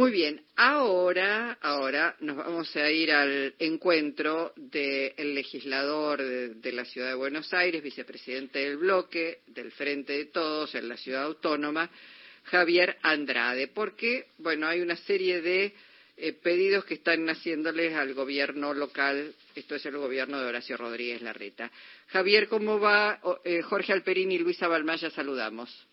Muy bien, ahora, ahora nos vamos a ir al encuentro del legislador de, la Ciudad de Buenos Aires, vicepresidente del bloque, del Frente de Todos en la Ciudad Autónoma, Javier Andrade, porque, bueno, hay una serie de eh, pedidos que están haciéndoles al gobierno local, esto es el gobierno de Horacio Rodríguez Larreta. Javier, ¿cómo va? Eh, Jorge Alperín y Luisa Balmaya, saludamos.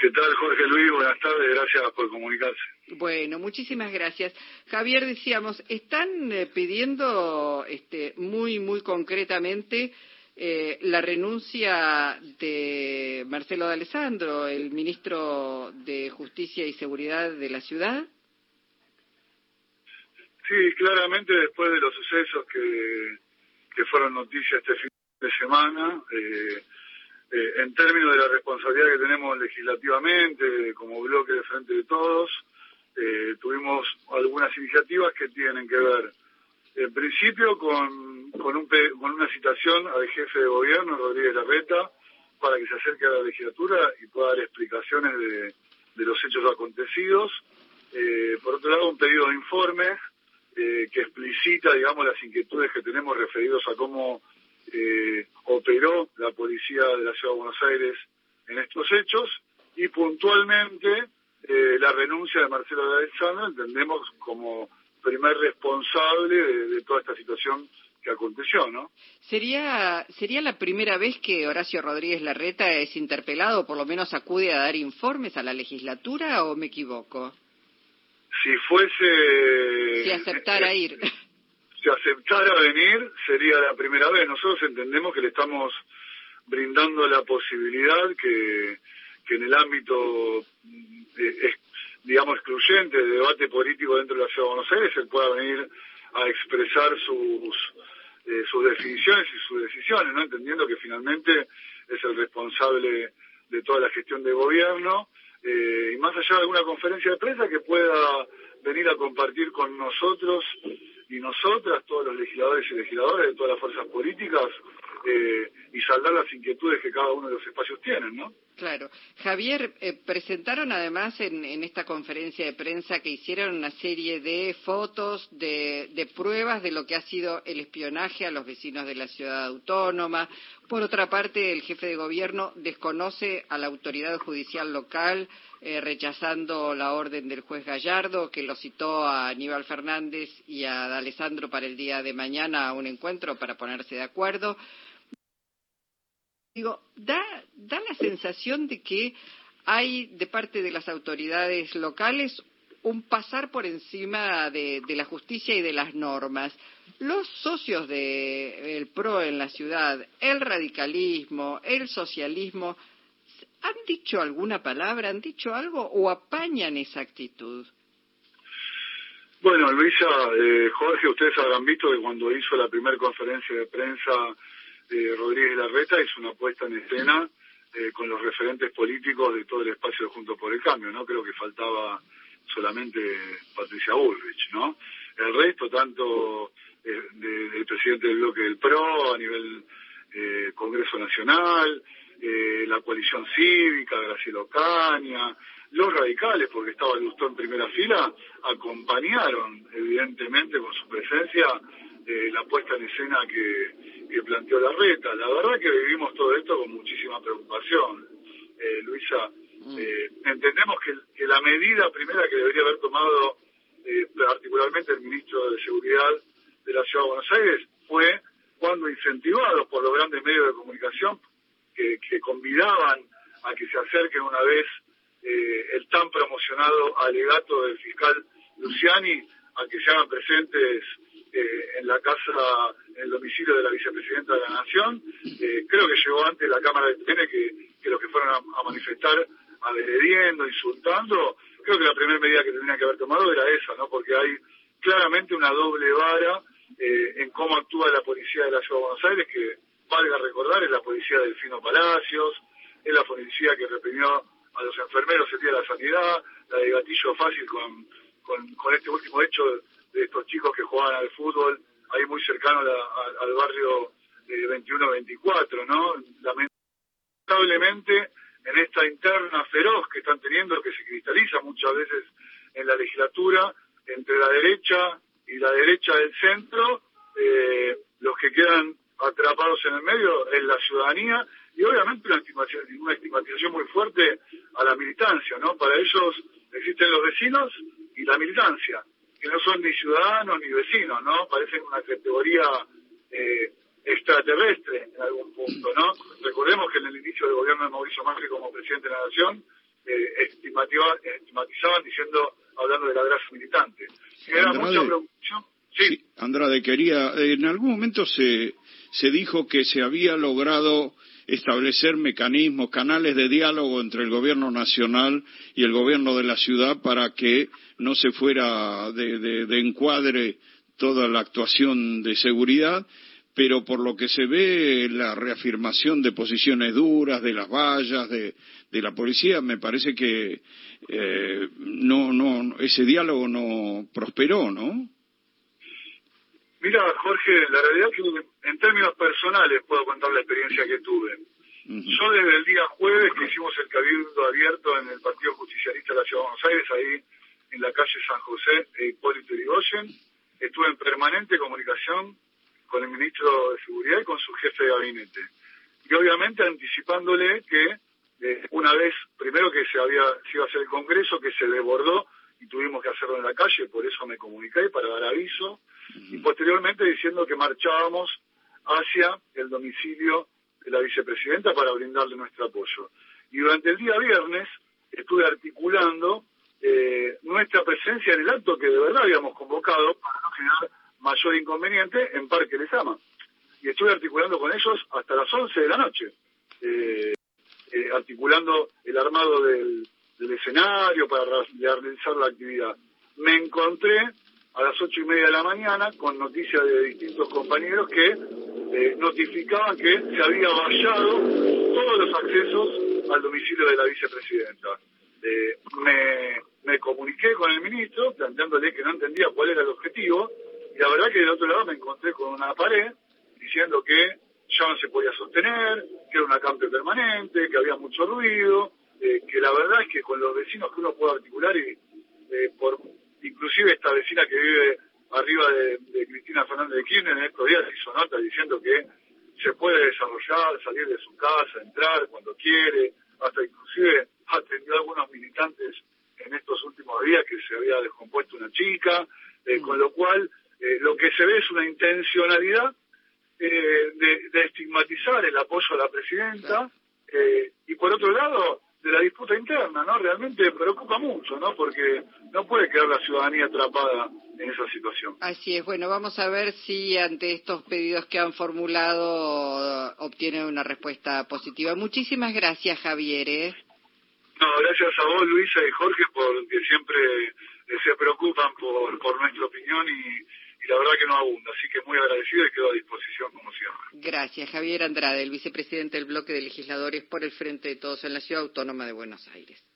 ¿Qué tal, Jorge Luis? Buenas tardes, gracias por comunicarse. Bueno, muchísimas gracias. Javier, decíamos, están eh, pidiendo este, muy, muy concretamente eh, la renuncia de Marcelo de Alessandro, el ministro de Justicia y Seguridad de la ciudad. Sí, claramente después de los sucesos que, que fueron noticias este fin de semana, eh, eh, en términos de la responsabilidad que tenemos legislativamente, como bloque de frente de todos, eh, tuvimos algunas iniciativas que tienen que ver, en principio, con, con, un, con una citación al jefe de gobierno, Rodríguez Larreta, para que se acerque a la legislatura y pueda dar explicaciones de, de los hechos acontecidos. Eh, por otro lado, un pedido de informes que explicita, digamos, las inquietudes que tenemos referidos a cómo eh, operó la policía de la Ciudad de Buenos Aires en estos hechos y puntualmente eh, la renuncia de Marcelo de Alessandro entendemos como primer responsable de, toda esta situación que aconteció, ¿no? ¿Sería, ¿Sería la primera vez que Horacio Rodríguez Larreta es interpelado, o por lo menos acude a dar informes a la legislatura, o me equivoco? Si fuese... Si aceptara ir. si aceptara venir sería la primera vez. Nosotros entendemos que le estamos brindando la posibilidad que, que en el ámbito, eh, digamos, excluyente de debate político dentro de la Ciudad de Buenos Aires, él pueda venir a expresar sus, eh, sus definiciones y sus decisiones, ¿no? entendiendo que finalmente es el responsable de toda la gestión de gobierno, eh, y más allá de alguna conferencia de prensa que pueda venir a compartir con nosotros y nosotras, todos los legisladores y legisladoras de todas las fuerzas políticas, eh, y saldar las inquietudes que cada uno de los espacios tienen, ¿no? Claro. Javier, eh, presentaron además en, esta conferencia de prensa que hicieron una serie de fotos, de, de, pruebas de lo que ha sido el espionaje a los vecinos de la ciudad autónoma. Por otra parte, el jefe de gobierno desconoce a la autoridad judicial local, eh, rechazando la orden del juez Gallardo, que lo citó a Aníbal Fernández y a Alessandro para el día de mañana a un encuentro para ponerse de acuerdo. Digo, da, da la sensación de que hay de parte de las autoridades locales un pasar por encima de, la justicia y de las normas. Los socios del PRO en la ciudad, el radicalismo, el socialismo, ¿han dicho alguna palabra, han dicho algo o apañan esa actitud? Bueno, Luisa, eh, Jorge, ustedes habrán visto que cuando hizo la primera conferencia de prensa de Rodríguez Larreta hizo una puesta en escena eh, con los referentes políticos de todo el espacio de Juntos por el Cambio, ¿no? Creo que faltaba solamente Patricia Bullrich, ¿no? El resto, tanto eh, del presidente del bloque del PRO a nivel eh, Congreso Nacional, la coalición cívica, Graciela Ocaña, los radicales, porque estaba Lustó en primera fila, acompañaron evidentemente con su presencia la puesta en escena que, que planteó la reta. La verdad que vivimos todo esto con muchísima preocupación, eh, Luisa. Mm. Eh, entendemos que, la medida primera que debería haber tomado eh, particularmente el ministro de Seguridad de la Ciudad de Buenos Aires fue cuando incentivados por los grandes medios de comunicación que, que convidaban a que se acerquen una vez el tan promocionado alegato del fiscal Luciani a que se hagan presentes en la casa, el domicilio de la vicepresidenta de la Nación. Eh, creo que llegó antes la Cámara de TN que, que los que fueron a, manifestar agrediendo, insultando. Creo que la primera medida que tendría que haber tomado era esa, ¿no? Porque hay claramente una doble vara eh, en cómo actúa la policía de la Ciudad de Buenos Aires, que valga recordar, es la policía del Fino Palacios, es la policía que reprimió a los enfermeros el día de la sanidad, la de gatillo fácil con, con, con este último hecho de estos chicos que jugaban al fútbol ahí muy cercano al barrio de 21-24, ¿no? Lamentablemente, en esta interna feroz que están teniendo, que se cristaliza muchas veces en la legislatura, derecha y la derecha del centro, eh, los que quedan atrapados en el medio es la ciudadanía y obviamente una estigmatización, una estigmatización muy fuerte a la militancia, ¿no? Para ellos existen los vecinos y la militancia, son ni ciudadanos ni vecinos, ¿no? Parecen una categoría eh, extraterrestre en algún punto, ¿no? Recordemos que en el inicio del gobierno de Mauricio Macri como presidente de la Nación, eh, estigmatizaban diciendo, hablando de la grasa militante. Era mucha preocupación. Sí. Andrade, quería, en algún momento se, se dijo que se había logrado establecer mecanismos, canales de diálogo entre el gobierno nacional y el gobierno de la ciudad para que no se fuera de, encuadre toda la actuación de seguridad, pero por lo que se ve la reafirmación de posiciones duras, de las vallas, de, la policía, me parece que eh, no, no, ese diálogo no prosperó, ¿no? Mira, Jorge, la realidad es que en términos personales puedo contar la experiencia que tuve. Yo desde el día jueves que hicimos el cabildo abierto en el Partido Justicialista de la Ciudad de Buenos Aires, ahí en la calle San José e Hipólito Yrigoyen, estuve en permanente comunicación con el ministro de Seguridad y con su jefe de gabinete. Y obviamente anticipándole que eh, una vez, primero que se, había, se iba a hacer el Congreso, que se desbordó y tuvimos que hacerlo en la calle, por eso me comuniqué para dar aviso, y posteriormente diciendo que marchábamos hacia el domicilio de la vicepresidenta para brindarle nuestro apoyo. Y durante el día viernes estuve articulando eh, nuestra presencia en el acto que de verdad habíamos convocado para no generar mayor inconveniente en Parque Lesama. Y estuve articulando con ellos hasta las 11 de la noche, eh, eh, articulando el armado del, del escenario para realizar la actividad. Me encontré a las ocho y media de la mañana con noticias de distintos compañeros que eh, notificaban que se había vallado todos los accesos al domicilio de la vicepresidenta. Eh, me, me comuniqué con el ministro planteándole que no entendía cuál era el objetivo y la verdad que del otro lado me encontré con una pared diciendo que ya no se podía sostener, que era un acampe permanente, que había mucho ruido, eh, que la verdad es que con los vecinos que uno puede articular y eh, por inclusive esta vecina que vive arriba de, Cristina Fernández de Kirchner en estos días hizo nota diciendo que se puede desarrollar, salir de su casa, entrar cuando quiere, hasta inclusive atendió a algunos militantes en estos últimos días que se había descompuesto una chica, eh, mm. con lo cual lo que se ve es una intencionalidad de, de, estigmatizar el apoyo a la presidenta y por otro lado de la disputa interna, ¿no? Realmente preocupa mucho, ¿no? Porque no puede quedar la ciudadanía atrapada en esa situación. Así es. Bueno, vamos a ver si ante estos pedidos que han formulado obtienen una respuesta positiva. Muchísimas gracias, Javier. ¿eh? No, gracias a vos, Luisa y Jorge, porque siempre se preocupan por, por nuestra opinión y la verdad que no abunda. Así que muy agradecido y quedo a disposición como siempre. Gracias. Javier Andrade, el vicepresidente del bloque de legisladores por el Frente de Todos en la Ciudad Autónoma de Buenos Aires.